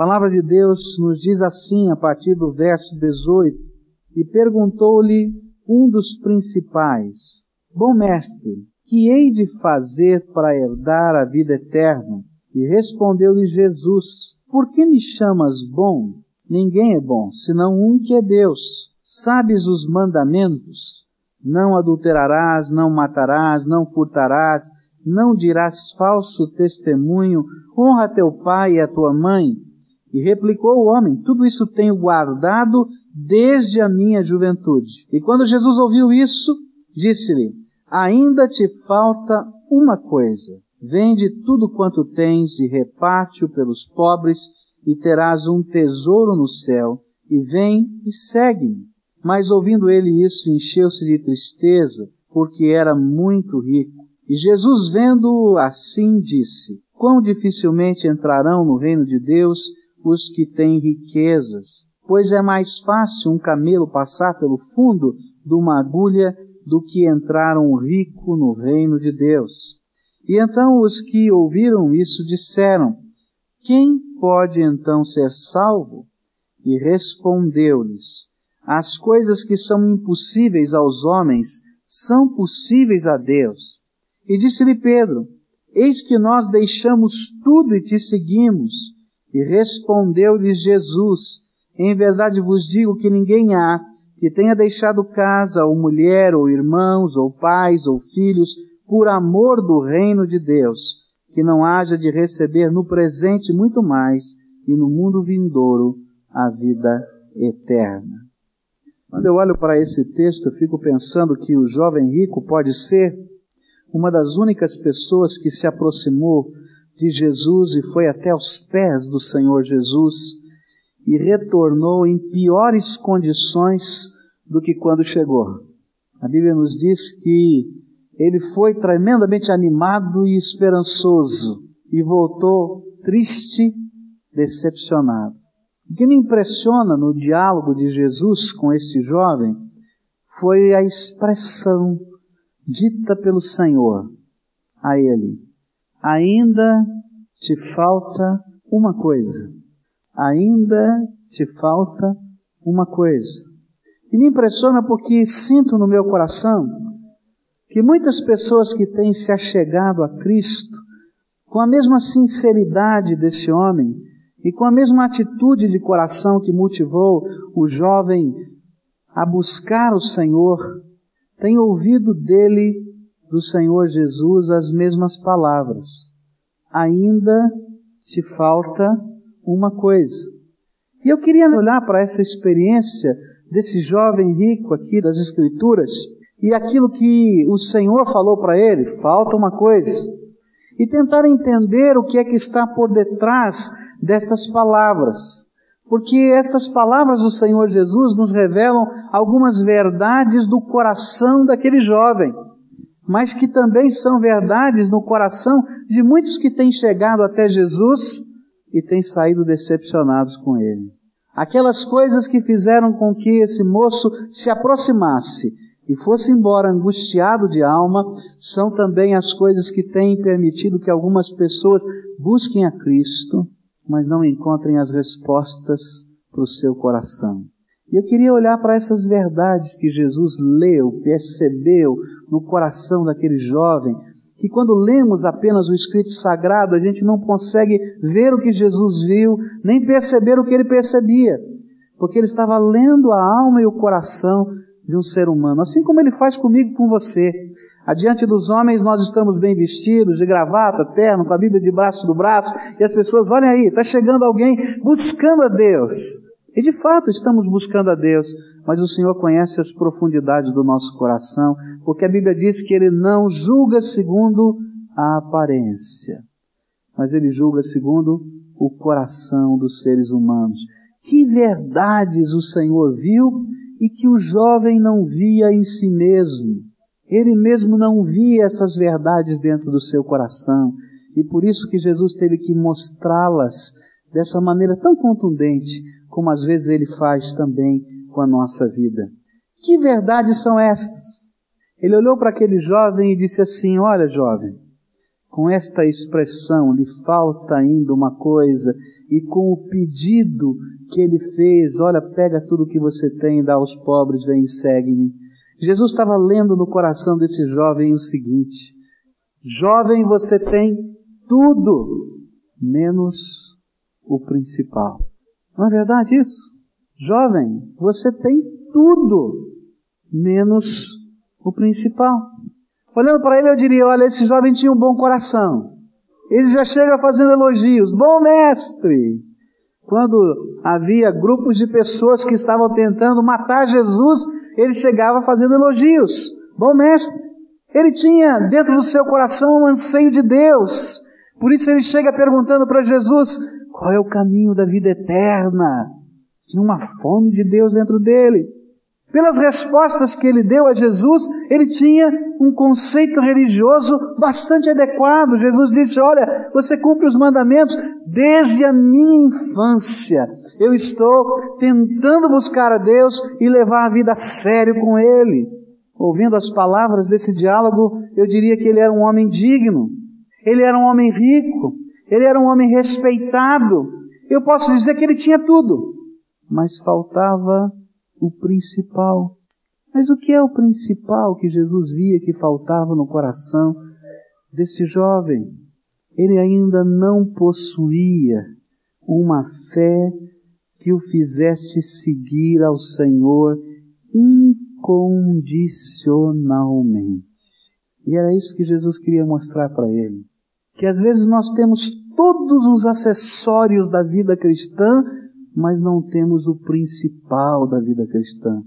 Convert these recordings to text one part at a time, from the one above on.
palavra de Deus nos diz assim, a partir do verso 18: E perguntou-lhe um dos principais: Bom mestre, que hei de fazer para herdar a vida eterna? E respondeu-lhe Jesus: Por que me chamas bom? Ninguém é bom, senão um que é Deus. Sabes os mandamentos? Não adulterarás, não matarás, não furtarás, não dirás falso testemunho, honra teu pai e a tua mãe. E replicou o homem: Tudo isso tenho guardado desde a minha juventude. E quando Jesus ouviu isso, disse-lhe: Ainda te falta uma coisa. Vende tudo quanto tens e reparte-o pelos pobres, e terás um tesouro no céu. E vem e segue-me. Mas ouvindo ele isso, encheu-se de tristeza, porque era muito rico. E Jesus, vendo-o assim, disse: Quão dificilmente entrarão no reino de Deus os que têm riquezas, pois é mais fácil um camelo passar pelo fundo de uma agulha do que entrar um rico no reino de Deus. E então os que ouviram isso disseram: Quem pode então ser salvo? E respondeu-lhes: As coisas que são impossíveis aos homens são possíveis a Deus. E disse-lhe Pedro: Eis que nós deixamos tudo e te seguimos. E respondeu-lhes Jesus: Em verdade vos digo que ninguém há que tenha deixado casa, ou mulher, ou irmãos, ou pais, ou filhos, por amor do reino de Deus, que não haja de receber no presente muito mais, e no mundo vindouro a vida eterna. Quando eu olho para esse texto, eu fico pensando que o jovem rico pode ser uma das únicas pessoas que se aproximou de Jesus e foi até os pés do Senhor Jesus e retornou em piores condições do que quando chegou. A Bíblia nos diz que ele foi tremendamente animado e esperançoso e voltou triste, decepcionado. O que me impressiona no diálogo de Jesus com este jovem foi a expressão dita pelo Senhor a ele: Ainda te falta uma coisa ainda te falta uma coisa. E me impressiona porque sinto no meu coração que muitas pessoas que têm se achegado a Cristo com a mesma sinceridade desse homem e com a mesma atitude de coração que motivou o jovem a buscar o Senhor, têm ouvido dele, do Senhor Jesus, as mesmas palavras. Ainda te falta uma coisa. E eu queria olhar para essa experiência desse jovem rico aqui das Escrituras e aquilo que o Senhor falou para ele, falta uma coisa, e tentar entender o que é que está por detrás destas palavras. Porque estas palavras do Senhor Jesus nos revelam algumas verdades do coração daquele jovem, mas que também são verdades no coração de muitos que têm chegado até Jesus e têm saído decepcionados com ele. Aquelas coisas que fizeram com que esse moço se aproximasse e fosse embora angustiado de alma, são também as coisas que têm permitido que algumas pessoas busquem a Cristo, mas não encontrem as respostas para o seu coração. E eu queria olhar para essas verdades que Jesus leu, percebeu no coração daquele jovem, que quando lemos apenas o escrito sagrado, a gente não consegue ver o que Jesus viu, nem perceber o que ele percebia, porque ele estava lendo a alma e o coração de um ser humano, assim como ele faz comigo com você. Adiante dos homens nós estamos bem vestidos, de gravata, terno, com a Bíblia debaixo do braço, e as pessoas, olhem aí, está chegando alguém buscando a Deus. E de fato estamos buscando a Deus, mas o Senhor conhece as profundidades do nosso coração, porque a Bíblia diz que Ele não julga segundo a aparência, mas Ele julga segundo o coração dos seres humanos. Que verdades o Senhor viu e que o jovem não via em si mesmo. Ele mesmo não via essas verdades dentro do seu coração. E por isso que Jesus teve que mostrá-las dessa maneira tão contundente, como às vezes ele faz também com a nossa vida. Que verdades são estas? Ele olhou para aquele jovem e disse assim: Olha, jovem, com esta expressão, lhe falta ainda uma coisa, e com o pedido que ele fez, olha, pega tudo que você tem, dá aos pobres, vem e segue-me. Jesus estava lendo no coração desse jovem o seguinte: Jovem, você tem tudo, menos o principal. Não é verdade isso? Jovem, você tem tudo, menos o principal. Olhando para ele, eu diria: olha, esse jovem tinha um bom coração. Ele já chega fazendo elogios. Bom mestre! Quando havia grupos de pessoas que estavam tentando matar Jesus, ele chegava fazendo elogios. Bom mestre! Ele tinha dentro do seu coração um anseio de Deus. Por isso ele chega perguntando para Jesus: qual é o caminho da vida eterna? Tinha uma fome de Deus dentro dele. Pelas respostas que ele deu a Jesus, ele tinha um conceito religioso bastante adequado. Jesus disse: Olha, você cumpre os mandamentos desde a minha infância. Eu estou tentando buscar a Deus e levar a vida a sério com Ele. Ouvindo as palavras desse diálogo, eu diria que ele era um homem digno, ele era um homem rico, ele era um homem respeitado. Eu posso dizer que ele tinha tudo, mas faltava o principal. Mas o que é o principal que Jesus via que faltava no coração desse jovem? Ele ainda não possuía uma fé que o fizesse seguir ao Senhor incondicionalmente. E era isso que Jesus queria mostrar para ele. Que às vezes nós temos todos os acessórios da vida cristã, mas não temos o principal da vida cristã.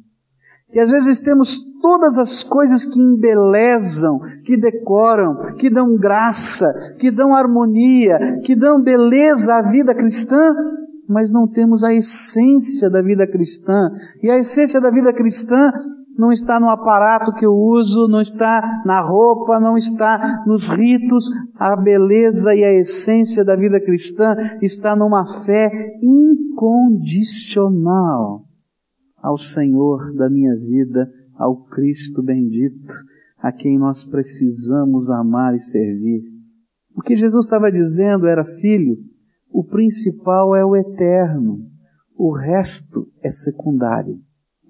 E às vezes temos todas as coisas que embelezam, que decoram, que dão graça, que dão harmonia, que dão beleza à vida cristã, mas não temos a essência da vida cristã. E a essência da vida cristã não está no aparato que eu uso, não está na roupa, não está nos ritos. A beleza e a essência da vida cristã está numa fé incondicional ao Senhor da minha vida, ao Cristo bendito, a quem nós precisamos amar e servir. O que Jesus estava dizendo era, filho, o principal é o eterno, o resto é secundário.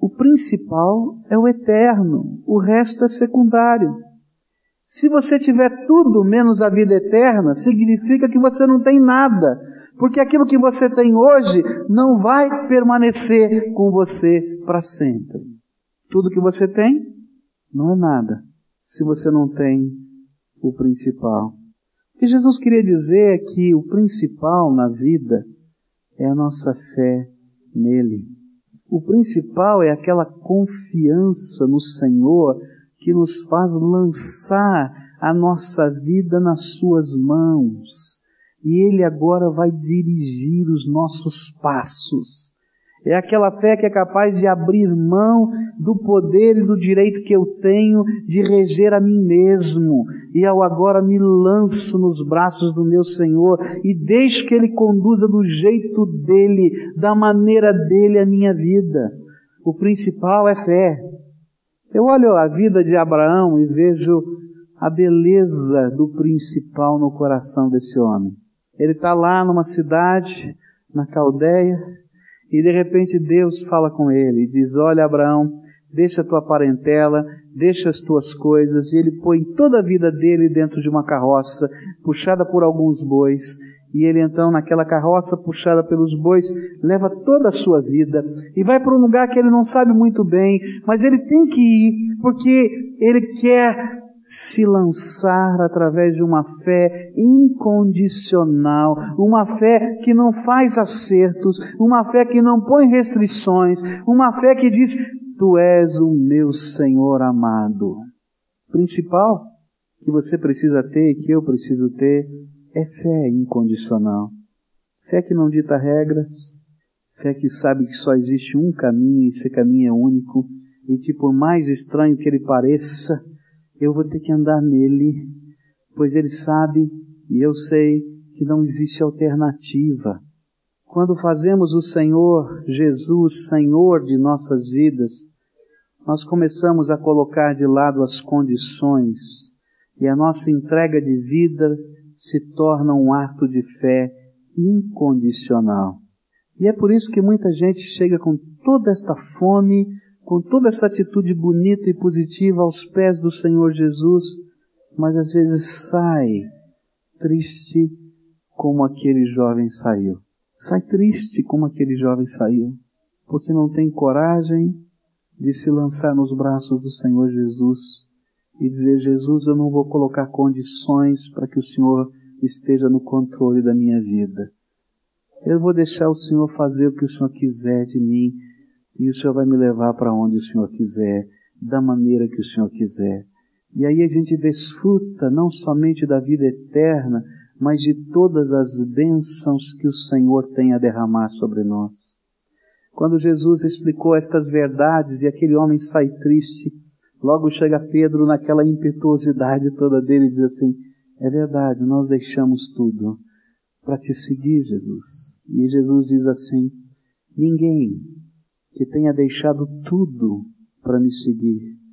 O principal é o eterno, o resto é secundário. Se você tiver tudo menos a vida eterna, significa que você não tem nada, porque aquilo que você tem hoje não vai permanecer com você para sempre. Tudo que você tem não é nada, se você não tem o principal. O que Jesus queria dizer é que o principal na vida é a nossa fé nele. O principal é aquela confiança no Senhor que nos faz lançar a nossa vida nas Suas mãos. E Ele agora vai dirigir os nossos passos. É aquela fé que é capaz de abrir mão do poder e do direito que eu tenho de reger a mim mesmo. E ao agora me lanço nos braços do meu Senhor e deixo que Ele conduza do jeito dele, da maneira dele a minha vida. O principal é fé. Eu olho a vida de Abraão e vejo a beleza do principal no coração desse homem. Ele está lá numa cidade, na Caldeia, e de repente Deus fala com ele e diz: Olha, Abraão, deixa a tua parentela, deixa as tuas coisas. E ele põe toda a vida dele dentro de uma carroça, puxada por alguns bois. E ele então, naquela carroça puxada pelos bois, leva toda a sua vida e vai para um lugar que ele não sabe muito bem, mas ele tem que ir porque ele quer se lançar através de uma fé incondicional, uma fé que não faz acertos, uma fé que não põe restrições, uma fé que diz: Tu és o meu Senhor amado. Principal que você precisa ter e que eu preciso ter é fé incondicional. Fé que não dita regras, fé que sabe que só existe um caminho e esse caminho é único e que por mais estranho que ele pareça, eu vou ter que andar nele, pois ele sabe e eu sei que não existe alternativa. Quando fazemos o Senhor Jesus Senhor de nossas vidas, nós começamos a colocar de lado as condições e a nossa entrega de vida se torna um ato de fé incondicional. E é por isso que muita gente chega com toda esta fome, com toda essa atitude bonita e positiva aos pés do Senhor Jesus, mas às vezes sai triste como aquele jovem saiu. Sai triste como aquele jovem saiu, porque não tem coragem de se lançar nos braços do Senhor Jesus e dizer: Jesus, eu não vou colocar condições para que o Senhor esteja no controle da minha vida. Eu vou deixar o Senhor fazer o que o Senhor quiser de mim e o Senhor vai me levar para onde o Senhor quiser, da maneira que o Senhor quiser. E aí a gente desfruta não somente da vida eterna, mas de todas as bênçãos que o Senhor tem a derramar sobre nós. Quando Jesus explicou estas verdades e aquele homem sai triste, logo chega Pedro naquela impetuosidade toda dele e diz assim: É verdade, nós deixamos tudo para te seguir, Jesus. E Jesus diz assim: Ninguém que tenha deixado tudo para me seguir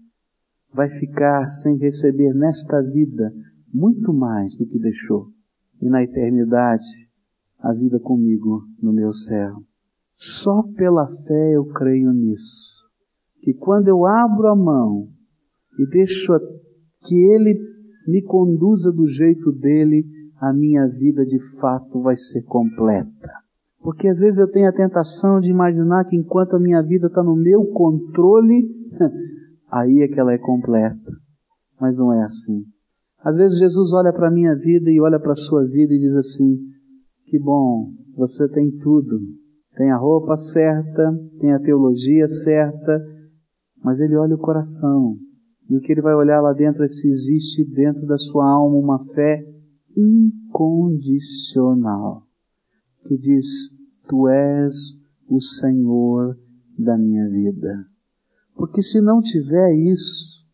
vai ficar sem receber nesta vida muito mais do que deixou, e na eternidade a vida comigo no meu céu. Só pela fé eu creio nisso, que quando eu abro a mão e deixo que Ele me conduza do jeito dele, a minha vida de fato vai ser completa. Porque às vezes eu tenho a tentação de imaginar que enquanto a minha vida está no meu controle, aí é que ela é completa. Mas não é assim. Às vezes Jesus olha para a minha vida e olha para a sua vida e diz assim: Que bom, você tem tudo. Tem a roupa certa, tem a teologia certa, mas ele olha o coração. E o que ele vai olhar lá dentro é se existe dentro da sua alma uma fé incondicional que diz: Tu és o Senhor da minha vida. Porque se não tiver isso,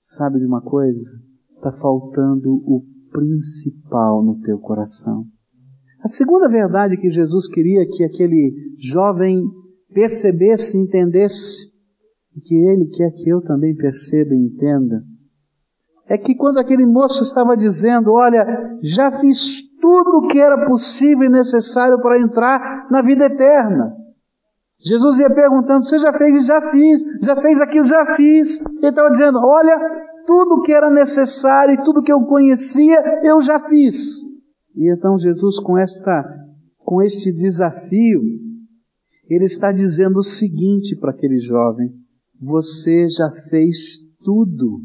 sabe de uma coisa? Está faltando o principal no teu coração. A segunda verdade que Jesus queria que aquele jovem percebesse e entendesse, e que ele quer que eu também perceba e entenda, é que quando aquele moço estava dizendo: Olha, já fiz tudo o que era possível e necessário para entrar na vida eterna. Jesus ia perguntando: Você já fez? Já fiz. Já fez aquilo? Já fiz. Ele estava dizendo: Olha, tudo o que era necessário e tudo que eu conhecia, eu já fiz. E então Jesus, com, esta, com este desafio, ele está dizendo o seguinte para aquele jovem: Você já fez tudo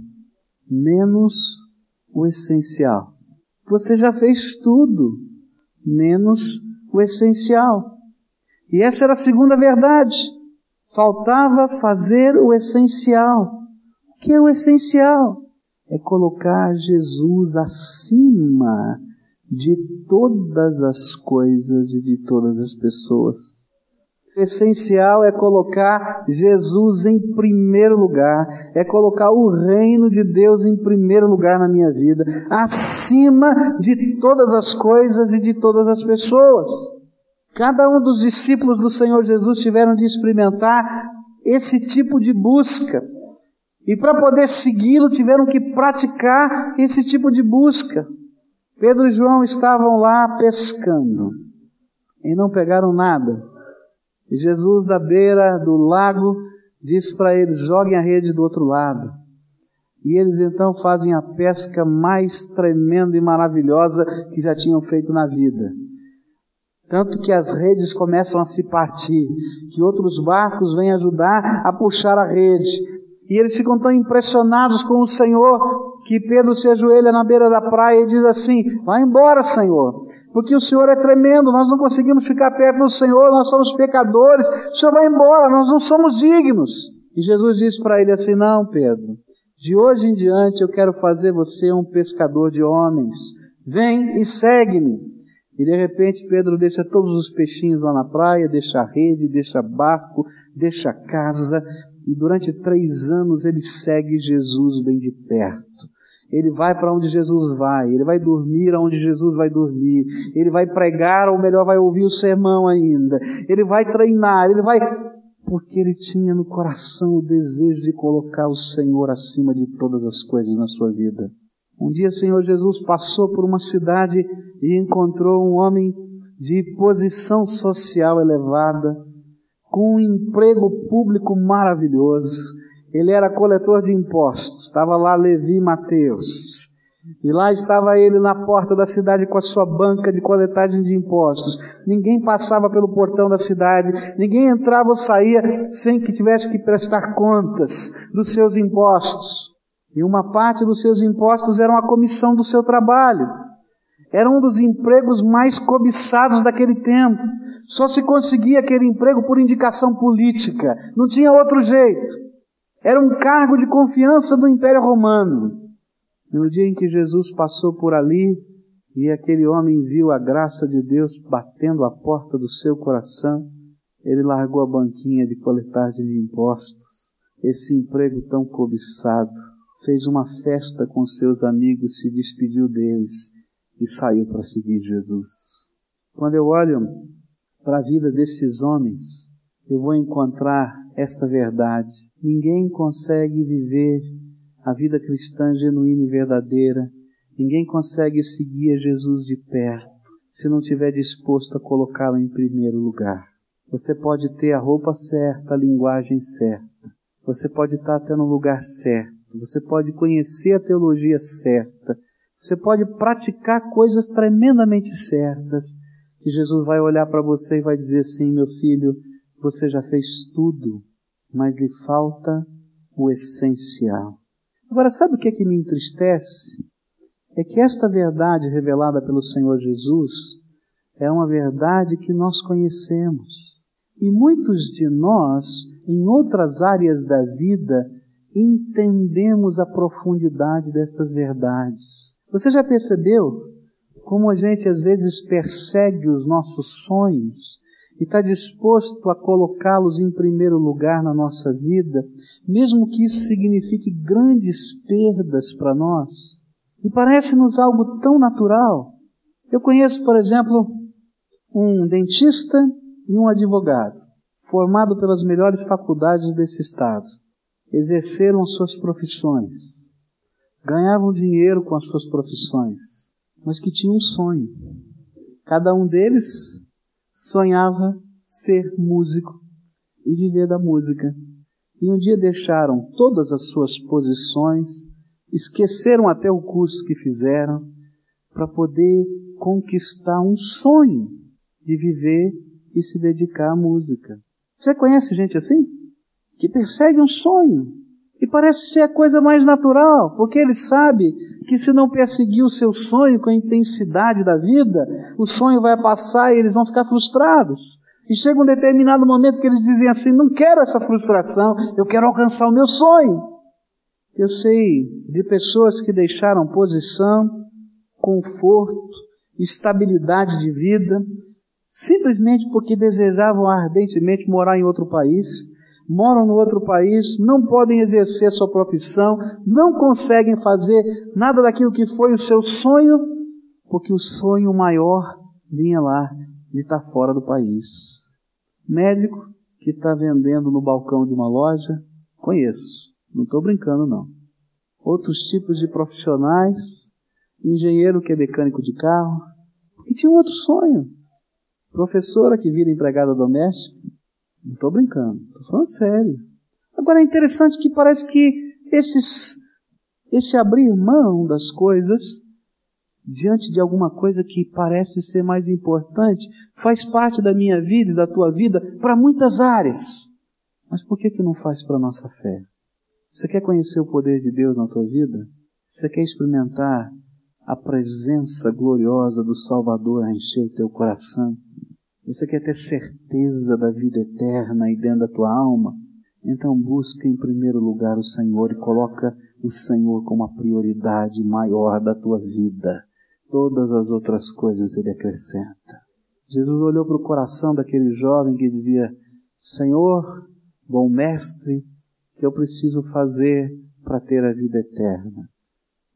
menos o essencial. Você já fez tudo, menos o essencial. E essa era a segunda verdade. Faltava fazer o essencial. O que é o essencial? É colocar Jesus acima de todas as coisas e de todas as pessoas. Essencial é colocar Jesus em primeiro lugar, é colocar o reino de Deus em primeiro lugar na minha vida, acima de todas as coisas e de todas as pessoas. Cada um dos discípulos do Senhor Jesus tiveram de experimentar esse tipo de busca. E para poder segui-lo, tiveram que praticar esse tipo de busca. Pedro e João estavam lá pescando e não pegaram nada. E Jesus, à beira do lago, diz para eles: joguem a rede do outro lado. E eles então fazem a pesca mais tremenda e maravilhosa que já tinham feito na vida. Tanto que as redes começam a se partir, que outros barcos vêm ajudar a puxar a rede. E eles ficam tão impressionados com o Senhor que Pedro se ajoelha na beira da praia e diz assim: Vai embora, Senhor, porque o Senhor é tremendo, nós não conseguimos ficar perto do Senhor, nós somos pecadores, o Senhor vai embora, nós não somos dignos. E Jesus disse para ele assim: Não, Pedro, de hoje em diante eu quero fazer você um pescador de homens. Vem e segue-me. E de repente Pedro deixa todos os peixinhos lá na praia, deixa a rede, deixa barco, deixa casa, e durante três anos ele segue Jesus bem de perto. Ele vai para onde Jesus vai, ele vai dormir aonde Jesus vai dormir, ele vai pregar, ou melhor, vai ouvir o sermão ainda, ele vai treinar, ele vai. Porque ele tinha no coração o desejo de colocar o Senhor acima de todas as coisas na sua vida. Um dia Senhor Jesus passou por uma cidade e encontrou um homem de posição social elevada, com um emprego público maravilhoso. Ele era coletor de impostos. Estava lá Levi Mateus. E lá estava ele na porta da cidade com a sua banca de coletagem de impostos. Ninguém passava pelo portão da cidade, ninguém entrava ou saía sem que tivesse que prestar contas dos seus impostos. E uma parte dos seus impostos era uma comissão do seu trabalho. Era um dos empregos mais cobiçados daquele tempo. Só se conseguia aquele emprego por indicação política. Não tinha outro jeito. Era um cargo de confiança do Império Romano. No dia em que Jesus passou por ali e aquele homem viu a graça de Deus batendo a porta do seu coração, ele largou a banquinha de coletagem de impostos, esse emprego tão cobiçado, fez uma festa com seus amigos, se despediu deles e saiu para seguir Jesus. Quando eu olho para a vida desses homens, eu vou encontrar esta verdade. Ninguém consegue viver a vida cristã genuína e verdadeira. Ninguém consegue seguir a Jesus de perto se não estiver disposto a colocá-lo em primeiro lugar. Você pode ter a roupa certa, a linguagem certa. Você pode estar até no lugar certo. Você pode conhecer a teologia certa. Você pode praticar coisas tremendamente certas. Que Jesus vai olhar para você e vai dizer assim: meu filho, você já fez tudo, mas lhe falta o essencial. Agora, sabe o que é que me entristece? É que esta verdade revelada pelo Senhor Jesus é uma verdade que nós conhecemos. E muitos de nós, em outras áreas da vida, entendemos a profundidade destas verdades. Você já percebeu como a gente às vezes persegue os nossos sonhos e está disposto a colocá-los em primeiro lugar na nossa vida, mesmo que isso signifique grandes perdas para nós. E parece-nos algo tão natural. Eu conheço, por exemplo, um dentista e um advogado, formado pelas melhores faculdades desse estado. Exerceram suas profissões, ganhavam dinheiro com as suas profissões, mas que tinham um sonho. Cada um deles sonhava ser músico e viver da música. E um dia deixaram todas as suas posições, esqueceram até o curso que fizeram, para poder conquistar um sonho de viver e se dedicar à música. Você conhece gente assim? Que persegue um sonho e parece ser a coisa mais natural, porque ele sabe que se não perseguir o seu sonho com a intensidade da vida, o sonho vai passar e eles vão ficar frustrados. E chega um determinado momento que eles dizem assim: não quero essa frustração, eu quero alcançar o meu sonho. Eu sei de pessoas que deixaram posição, conforto, estabilidade de vida, simplesmente porque desejavam ardentemente morar em outro país, moram no outro país, não podem exercer sua profissão, não conseguem fazer nada daquilo que foi o seu sonho, porque o sonho maior vinha lá de estar fora do país. Médico que está vendendo no balcão de uma loja, conheço, não estou brincando não. Outros tipos de profissionais, engenheiro que é mecânico de carro, que tinha outro sonho. Professora que vira empregada doméstica, não estou brincando, estou falando sério. Agora é interessante que parece que esses, esse abrir mão das coisas diante de alguma coisa que parece ser mais importante faz parte da minha vida e da tua vida para muitas áreas. Mas por que que não faz para a nossa fé? Você quer conhecer o poder de Deus na tua vida? Você quer experimentar a presença gloriosa do Salvador a encher o teu coração? Você quer ter certeza da vida eterna aí dentro da tua alma? Então busca em primeiro lugar o Senhor e coloca o Senhor como a prioridade maior da tua vida. Todas as outras coisas ele acrescenta. Jesus olhou para o coração daquele jovem que dizia: Senhor, bom mestre, que eu preciso fazer para ter a vida eterna?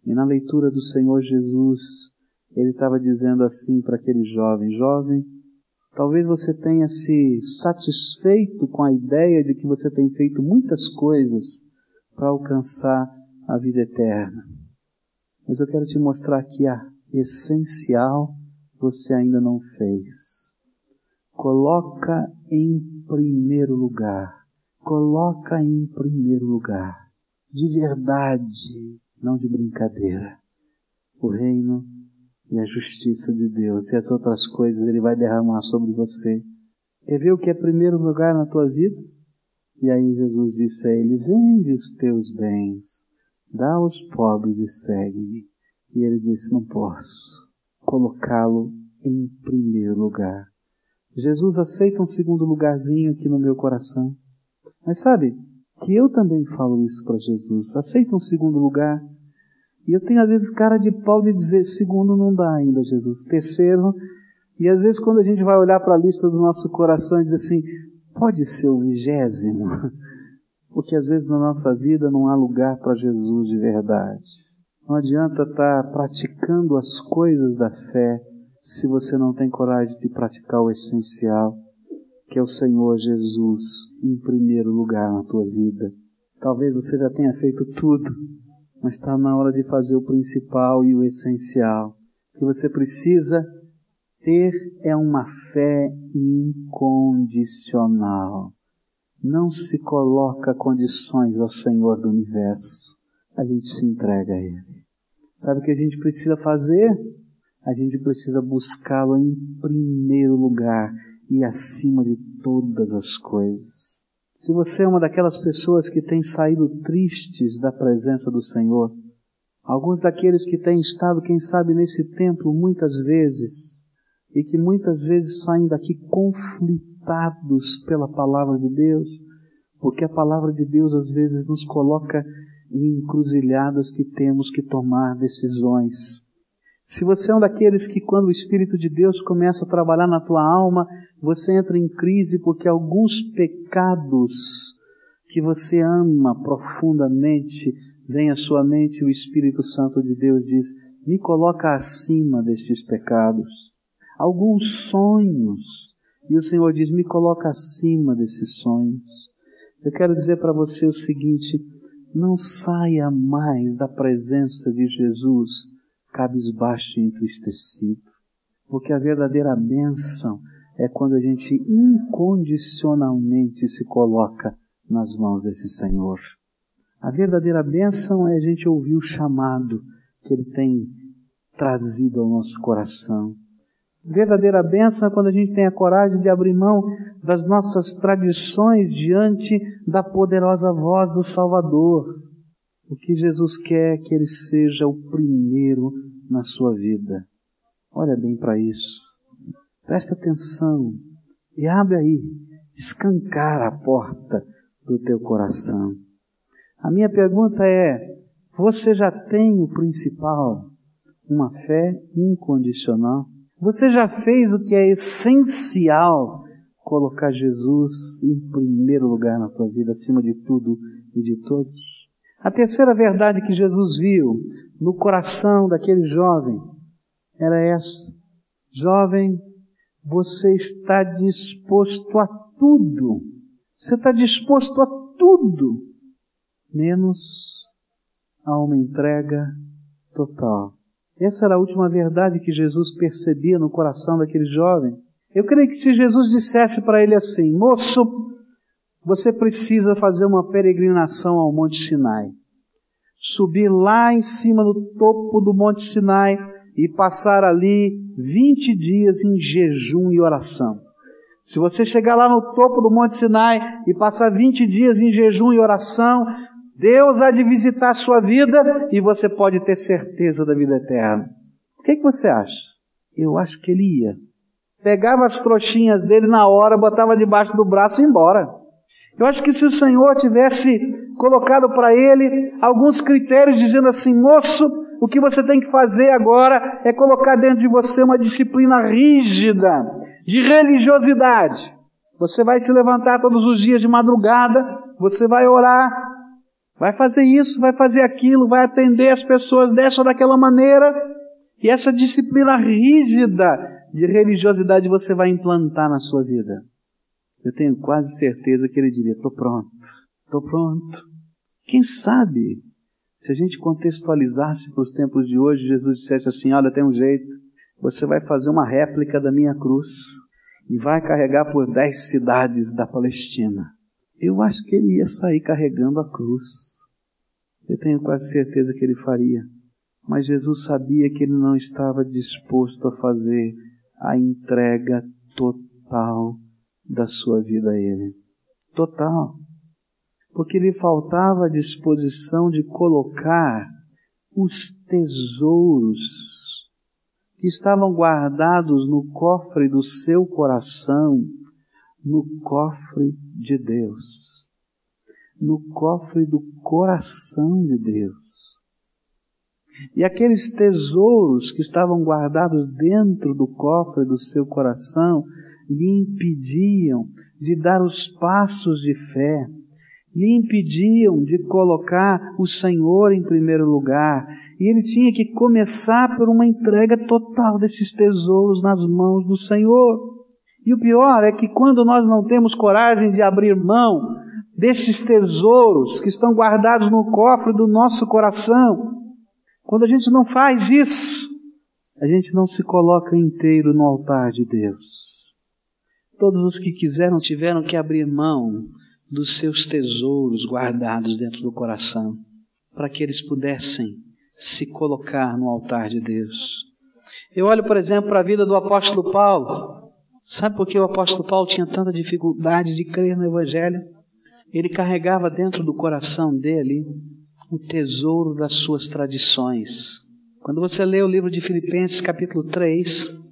E na leitura do Senhor Jesus, ele estava dizendo assim para aquele jovem: Jovem, Talvez você tenha se satisfeito com a ideia de que você tem feito muitas coisas para alcançar a vida eterna. Mas eu quero te mostrar que a essencial você ainda não fez. Coloca em primeiro lugar. Coloca em primeiro lugar. De verdade, não de brincadeira. O reino e a justiça de Deus. E as outras coisas Ele vai derramar sobre você. Quer ver o que é primeiro lugar na tua vida? E aí Jesus disse a ele: Vende os teus bens, dá aos pobres e segue-me. E ele disse: Não posso colocá-lo em primeiro lugar. Jesus aceita um segundo lugarzinho aqui no meu coração. Mas sabe que eu também falo isso para Jesus. Aceita um segundo lugar. E eu tenho às vezes cara de pau de dizer: segundo não dá ainda, Jesus. Terceiro e às vezes quando a gente vai olhar para a lista do nosso coração e diz assim, pode ser o vigésimo, porque às vezes na nossa vida não há lugar para Jesus de verdade. Não adianta estar tá praticando as coisas da fé se você não tem coragem de praticar o essencial, que é o Senhor Jesus em primeiro lugar na tua vida. Talvez você já tenha feito tudo, mas está na hora de fazer o principal e o essencial, que você precisa ter é uma fé incondicional. Não se coloca condições ao Senhor do universo. A gente se entrega a Ele. Sabe o que a gente precisa fazer? A gente precisa buscá-lo em primeiro lugar e acima de todas as coisas. Se você é uma daquelas pessoas que tem saído tristes da presença do Senhor, alguns daqueles que têm estado, quem sabe, nesse templo muitas vezes, e que muitas vezes saem daqui conflitados pela palavra de Deus, porque a palavra de Deus às vezes nos coloca em encruzilhadas que temos que tomar decisões. Se você é um daqueles que, quando o Espírito de Deus começa a trabalhar na tua alma, você entra em crise porque alguns pecados que você ama profundamente vem à sua mente e o Espírito Santo de Deus diz: me coloca acima destes pecados alguns sonhos. E o Senhor diz: me coloca acima desses sonhos. Eu quero dizer para você o seguinte: não saia mais da presença de Jesus cabisbaixo e entristecido. Porque a verdadeira bênção é quando a gente incondicionalmente se coloca nas mãos desse Senhor. A verdadeira bênção é a gente ouvir o chamado que Ele tem trazido ao nosso coração. Verdadeira bênção é quando a gente tem a coragem de abrir mão das nossas tradições diante da poderosa voz do Salvador. O que Jesus quer é que Ele seja o primeiro na sua vida. Olha bem para isso. Presta atenção e abre aí, escancara a porta do teu coração. A minha pergunta é: você já tem o principal, uma fé incondicional? Você já fez o que é essencial, colocar Jesus em primeiro lugar na tua vida, acima de tudo e de todos? A terceira verdade que Jesus viu no coração daquele jovem era essa: Jovem, você está disposto a tudo. Você está disposto a tudo, menos a uma entrega total. Essa era a última verdade que Jesus percebia no coração daquele jovem. Eu creio que se Jesus dissesse para ele assim: Moço, você precisa fazer uma peregrinação ao Monte Sinai. Subir lá em cima no topo do Monte Sinai e passar ali 20 dias em jejum e oração. Se você chegar lá no topo do Monte Sinai e passar 20 dias em jejum e oração, Deus há de visitar a sua vida e você pode ter certeza da vida eterna. O que, é que você acha? Eu acho que ele ia. Pegava as trouxinhas dele na hora, botava debaixo do braço e ia embora. Eu acho que se o Senhor tivesse colocado para ele alguns critérios dizendo assim, moço, o que você tem que fazer agora é colocar dentro de você uma disciplina rígida de religiosidade. Você vai se levantar todos os dias de madrugada, você vai orar, Vai fazer isso, vai fazer aquilo, vai atender as pessoas dessa ou daquela maneira. E essa disciplina rígida de religiosidade você vai implantar na sua vida. Eu tenho quase certeza que ele diria: estou pronto, estou pronto. Quem sabe Se a gente contextualizasse para os tempos de hoje, Jesus dissesse assim: Olha, tem um jeito, você vai fazer uma réplica da minha cruz e vai carregar por dez cidades da Palestina. Eu acho que ele ia sair carregando a cruz. Eu tenho quase certeza que ele faria. Mas Jesus sabia que ele não estava disposto a fazer a entrega total da sua vida a ele. Total. Porque lhe faltava a disposição de colocar os tesouros que estavam guardados no cofre do seu coração, no cofre de Deus. No cofre do coração de Deus. E aqueles tesouros que estavam guardados dentro do cofre do seu coração lhe impediam de dar os passos de fé, lhe impediam de colocar o Senhor em primeiro lugar. E ele tinha que começar por uma entrega total desses tesouros nas mãos do Senhor. E o pior é que quando nós não temos coragem de abrir mão desses tesouros que estão guardados no cofre do nosso coração, quando a gente não faz isso, a gente não se coloca inteiro no altar de Deus. Todos os que quiseram tiveram que abrir mão dos seus tesouros guardados dentro do coração, para que eles pudessem se colocar no altar de Deus. Eu olho, por exemplo, para a vida do apóstolo Paulo. Sabe por que o apóstolo Paulo tinha tanta dificuldade de crer no Evangelho? Ele carregava dentro do coração dele o tesouro das suas tradições. Quando você lê o livro de Filipenses, capítulo 3,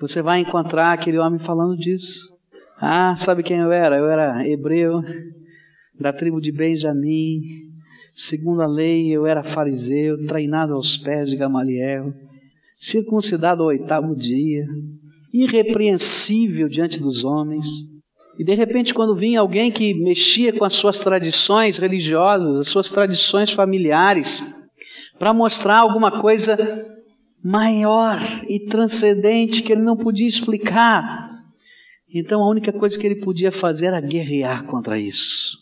você vai encontrar aquele homem falando disso. Ah, sabe quem eu era? Eu era hebreu, da tribo de Benjamim. Segundo a lei, eu era fariseu, treinado aos pés de Gamaliel, circuncidado ao oitavo dia, irrepreensível diante dos homens e de repente, quando vinha alguém que mexia com as suas tradições religiosas, as suas tradições familiares, para mostrar alguma coisa maior e transcendente que ele não podia explicar, então a única coisa que ele podia fazer era guerrear contra isso.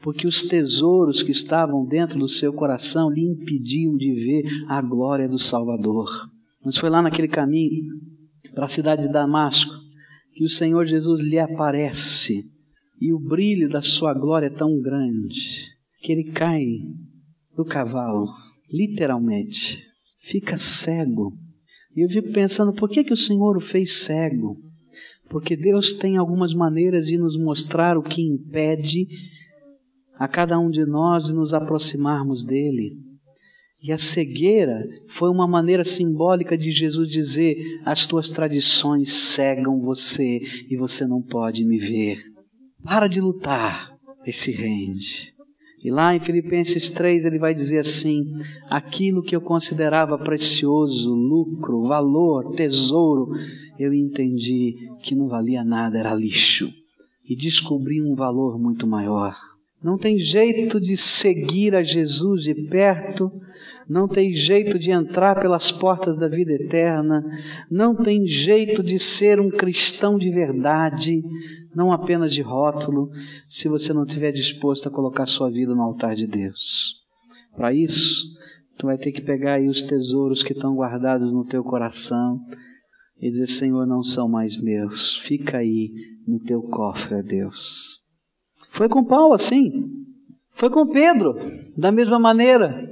Porque os tesouros que estavam dentro do seu coração lhe impediam de ver a glória do Salvador. Mas foi lá naquele caminho para a cidade de Damasco que o Senhor Jesus lhe aparece e o brilho da sua glória é tão grande que ele cai do cavalo, literalmente, fica cego. E eu fico pensando, por que, que o Senhor o fez cego? Porque Deus tem algumas maneiras de nos mostrar o que impede a cada um de nós de nos aproximarmos dele. E a cegueira foi uma maneira simbólica de Jesus dizer: as tuas tradições cegam você e você não pode me ver. Para de lutar e se rende. E lá em Filipenses 3 ele vai dizer assim: aquilo que eu considerava precioso, lucro, valor, tesouro, eu entendi que não valia nada, era lixo. E descobri um valor muito maior. Não tem jeito de seguir a Jesus de perto não tem jeito de entrar pelas portas da vida eterna, não tem jeito de ser um cristão de verdade, não apenas de rótulo, se você não estiver disposto a colocar sua vida no altar de Deus. Para isso, tu vai ter que pegar aí os tesouros que estão guardados no teu coração e dizer: Senhor, não são mais meus, fica aí no teu cofre, Deus. Foi com Paulo assim, foi com Pedro, da mesma maneira.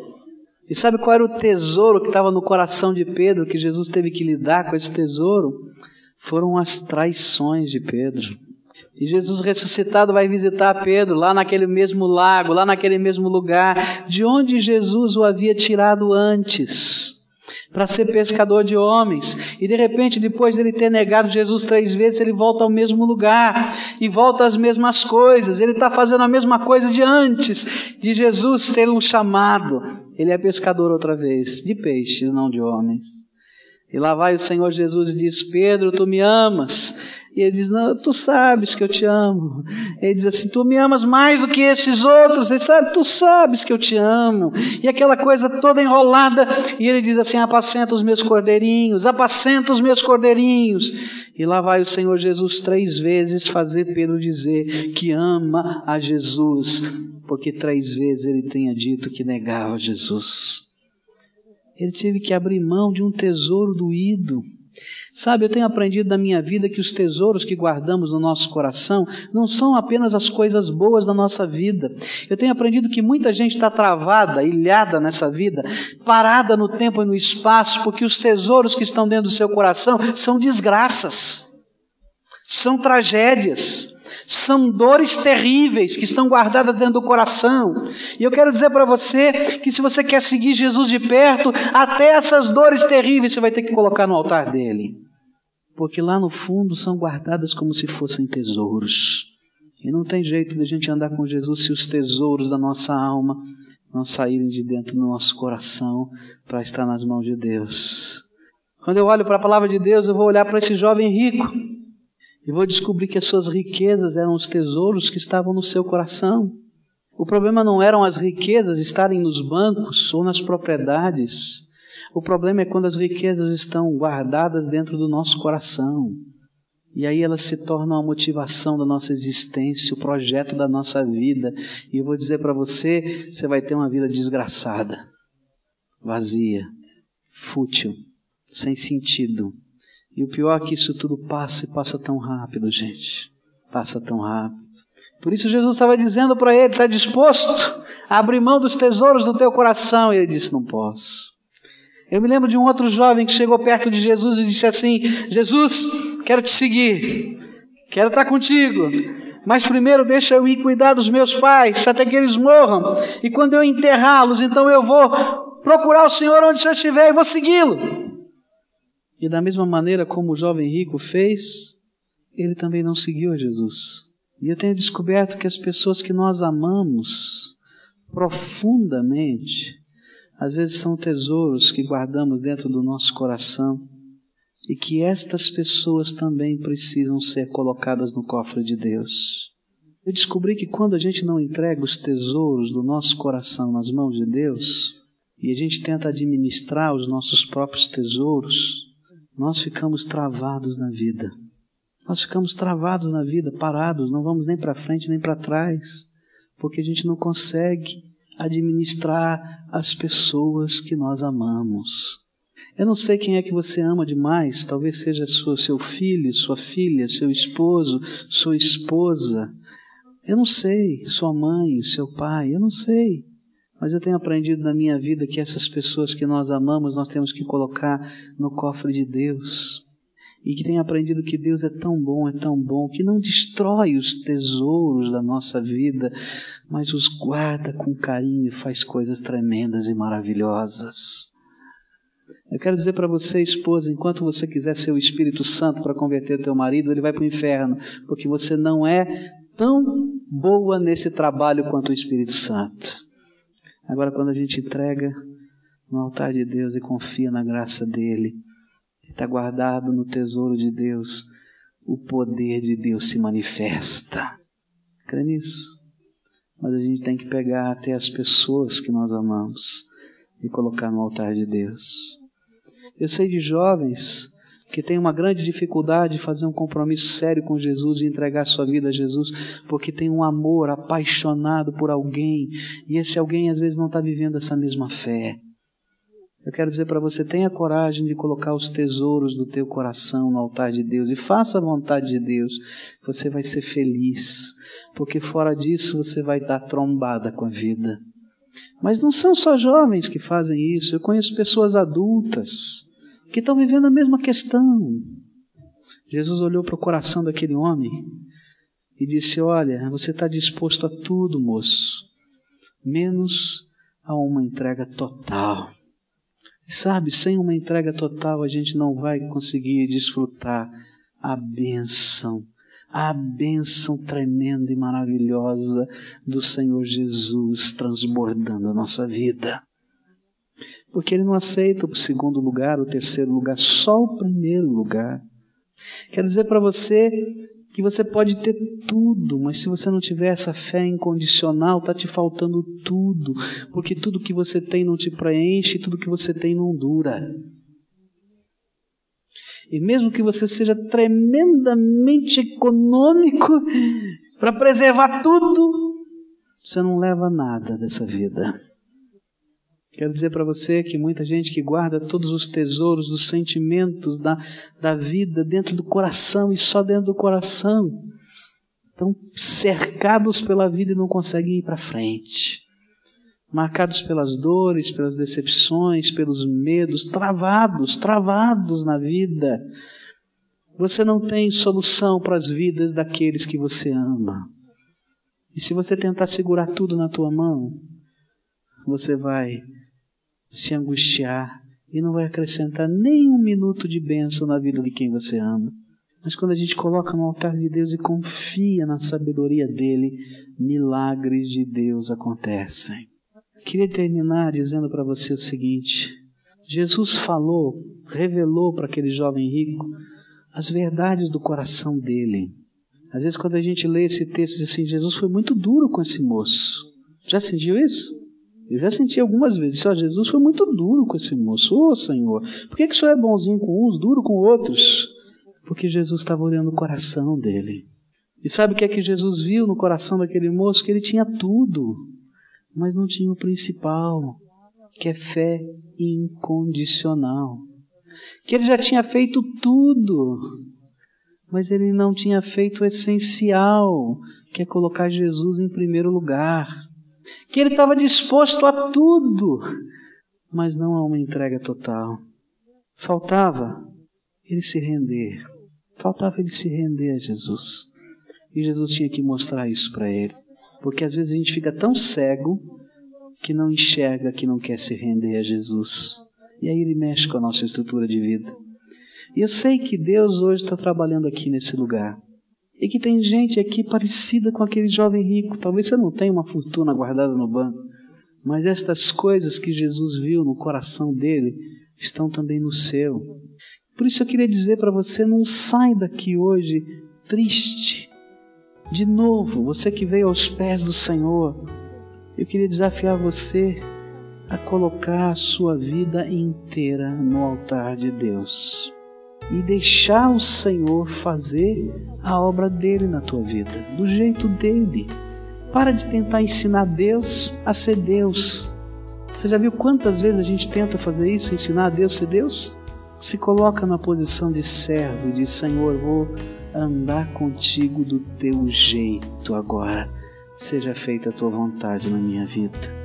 E sabe qual era o tesouro que estava no coração de Pedro, que Jesus teve que lidar com esse tesouro? Foram as traições de Pedro. E Jesus ressuscitado vai visitar Pedro lá naquele mesmo lago, lá naquele mesmo lugar, de onde Jesus o havia tirado antes para ser pescador de homens. E de repente, depois dele ter negado Jesus três vezes, ele volta ao mesmo lugar e volta às mesmas coisas. Ele está fazendo a mesma coisa de antes de Jesus tê-lo chamado. Ele é pescador outra vez, de peixes, não de homens. E lá vai o Senhor Jesus e diz: Pedro, tu me amas. E ele diz: Não, tu sabes que eu te amo. Ele diz assim: Tu me amas mais do que esses outros. Ele sabe, tu sabes que eu te amo. E aquela coisa toda enrolada. E ele diz assim: Apacenta os meus cordeirinhos, apacenta os meus cordeirinhos. E lá vai o Senhor Jesus três vezes fazer Pedro dizer que ama a Jesus, porque três vezes ele tinha dito que negava Jesus. Ele teve que abrir mão de um tesouro doído Sabe, eu tenho aprendido na minha vida que os tesouros que guardamos no nosso coração não são apenas as coisas boas da nossa vida. Eu tenho aprendido que muita gente está travada, ilhada nessa vida, parada no tempo e no espaço, porque os tesouros que estão dentro do seu coração são desgraças, são tragédias, são dores terríveis que estão guardadas dentro do coração. E eu quero dizer para você que se você quer seguir Jesus de perto, até essas dores terríveis você vai ter que colocar no altar dele porque lá no fundo são guardadas como se fossem tesouros. E não tem jeito de a gente andar com Jesus se os tesouros da nossa alma não saírem de dentro do nosso coração para estar nas mãos de Deus. Quando eu olho para a palavra de Deus, eu vou olhar para esse jovem rico e vou descobrir que as suas riquezas eram os tesouros que estavam no seu coração. O problema não eram as riquezas estarem nos bancos ou nas propriedades. O problema é quando as riquezas estão guardadas dentro do nosso coração. E aí elas se tornam a motivação da nossa existência, o projeto da nossa vida. E eu vou dizer para você: você vai ter uma vida desgraçada, vazia, fútil, sem sentido. E o pior é que isso tudo passa e passa tão rápido, gente. Passa tão rápido. Por isso Jesus estava dizendo para ele: está disposto a abrir mão dos tesouros do teu coração? E ele disse: não posso. Eu me lembro de um outro jovem que chegou perto de Jesus e disse assim: Jesus, quero te seguir, quero estar contigo, mas primeiro deixa eu ir cuidar dos meus pais até que eles morram, e quando eu enterrá-los, então eu vou procurar o Senhor onde você estiver e vou segui-lo. E da mesma maneira como o jovem rico fez, ele também não seguiu a Jesus. E eu tenho descoberto que as pessoas que nós amamos profundamente, às vezes são tesouros que guardamos dentro do nosso coração e que estas pessoas também precisam ser colocadas no cofre de Deus. Eu descobri que quando a gente não entrega os tesouros do nosso coração nas mãos de Deus e a gente tenta administrar os nossos próprios tesouros, nós ficamos travados na vida. Nós ficamos travados na vida, parados, não vamos nem para frente nem para trás, porque a gente não consegue administrar as pessoas que nós amamos. Eu não sei quem é que você ama demais, talvez seja sua, seu filho, sua filha, seu esposo, sua esposa. Eu não sei, sua mãe, seu pai, eu não sei. Mas eu tenho aprendido na minha vida que essas pessoas que nós amamos, nós temos que colocar no cofre de Deus e que tem aprendido que Deus é tão bom, é tão bom, que não destrói os tesouros da nossa vida, mas os guarda com carinho e faz coisas tremendas e maravilhosas. Eu quero dizer para você, esposa, enquanto você quiser ser o Espírito Santo para converter teu marido, ele vai para o inferno, porque você não é tão boa nesse trabalho quanto o Espírito Santo. Agora, quando a gente entrega no altar de Deus e confia na graça dele, Está guardado no tesouro de Deus. O poder de Deus se manifesta. Crê nisso? Mas a gente tem que pegar até as pessoas que nós amamos e colocar no altar de Deus. Eu sei de jovens que têm uma grande dificuldade de fazer um compromisso sério com Jesus e entregar sua vida a Jesus, porque tem um amor apaixonado por alguém e esse alguém às vezes não está vivendo essa mesma fé. Eu quero dizer para você, tenha coragem de colocar os tesouros do teu coração no altar de Deus e faça a vontade de Deus. Você vai ser feliz, porque fora disso você vai dar trombada com a vida. Mas não são só jovens que fazem isso, eu conheço pessoas adultas que estão vivendo a mesma questão. Jesus olhou para o coração daquele homem e disse: Olha, você está disposto a tudo, moço, menos a uma entrega total. Sabe, sem uma entrega total a gente não vai conseguir desfrutar a bênção, a bênção tremenda e maravilhosa do Senhor Jesus transbordando a nossa vida. Porque Ele não aceita o segundo lugar, o terceiro lugar, só o primeiro lugar. Quero dizer para você que você pode ter tudo, mas se você não tiver essa fé incondicional, está te faltando tudo, porque tudo que você tem não te preenche, tudo que você tem não dura. E mesmo que você seja tremendamente econômico para preservar tudo, você não leva nada dessa vida. Quero dizer para você que muita gente que guarda todos os tesouros dos sentimentos da, da vida dentro do coração e só dentro do coração, estão cercados pela vida e não conseguem ir para frente. Marcados pelas dores, pelas decepções, pelos medos, travados, travados na vida. Você não tem solução para as vidas daqueles que você ama. E se você tentar segurar tudo na tua mão, você vai se angustiar e não vai acrescentar nem um minuto de bênção na vida de quem você ama. Mas quando a gente coloca no altar de Deus e confia na sabedoria dele, milagres de Deus acontecem. Queria terminar dizendo para você o seguinte: Jesus falou, revelou para aquele jovem rico as verdades do coração dele. Às vezes, quando a gente lê esse texto, diz assim: Jesus foi muito duro com esse moço. Já sentiu isso? Eu já senti algumas vezes, só Jesus foi muito duro com esse moço. Ô Senhor, por que, que o Senhor é bonzinho com uns, duro com outros? Porque Jesus estava olhando o coração dele. E sabe o que é que Jesus viu no coração daquele moço? Que ele tinha tudo, mas não tinha o principal, que é fé incondicional. Que ele já tinha feito tudo, mas ele não tinha feito o essencial, que é colocar Jesus em primeiro lugar que ele estava disposto a tudo, mas não a uma entrega total. Faltava ele se render. Faltava ele se render a Jesus. E Jesus tinha que mostrar isso para ele. Porque às vezes a gente fica tão cego que não enxerga que não quer se render a Jesus. E aí ele mexe com a nossa estrutura de vida. E eu sei que Deus hoje está trabalhando aqui nesse lugar. E que tem gente aqui parecida com aquele jovem rico. Talvez você não tenha uma fortuna guardada no banco, mas estas coisas que Jesus viu no coração dele estão também no seu. Por isso eu queria dizer para você: não sai daqui hoje triste. De novo, você que veio aos pés do Senhor, eu queria desafiar você a colocar a sua vida inteira no altar de Deus e deixar o Senhor fazer a obra dele na tua vida, do jeito dele. Para de tentar ensinar Deus a ser Deus. Você já viu quantas vezes a gente tenta fazer isso, ensinar a Deus a ser Deus? Se coloca na posição de servo e diz: Senhor, vou andar contigo do teu jeito agora. Seja feita a tua vontade na minha vida.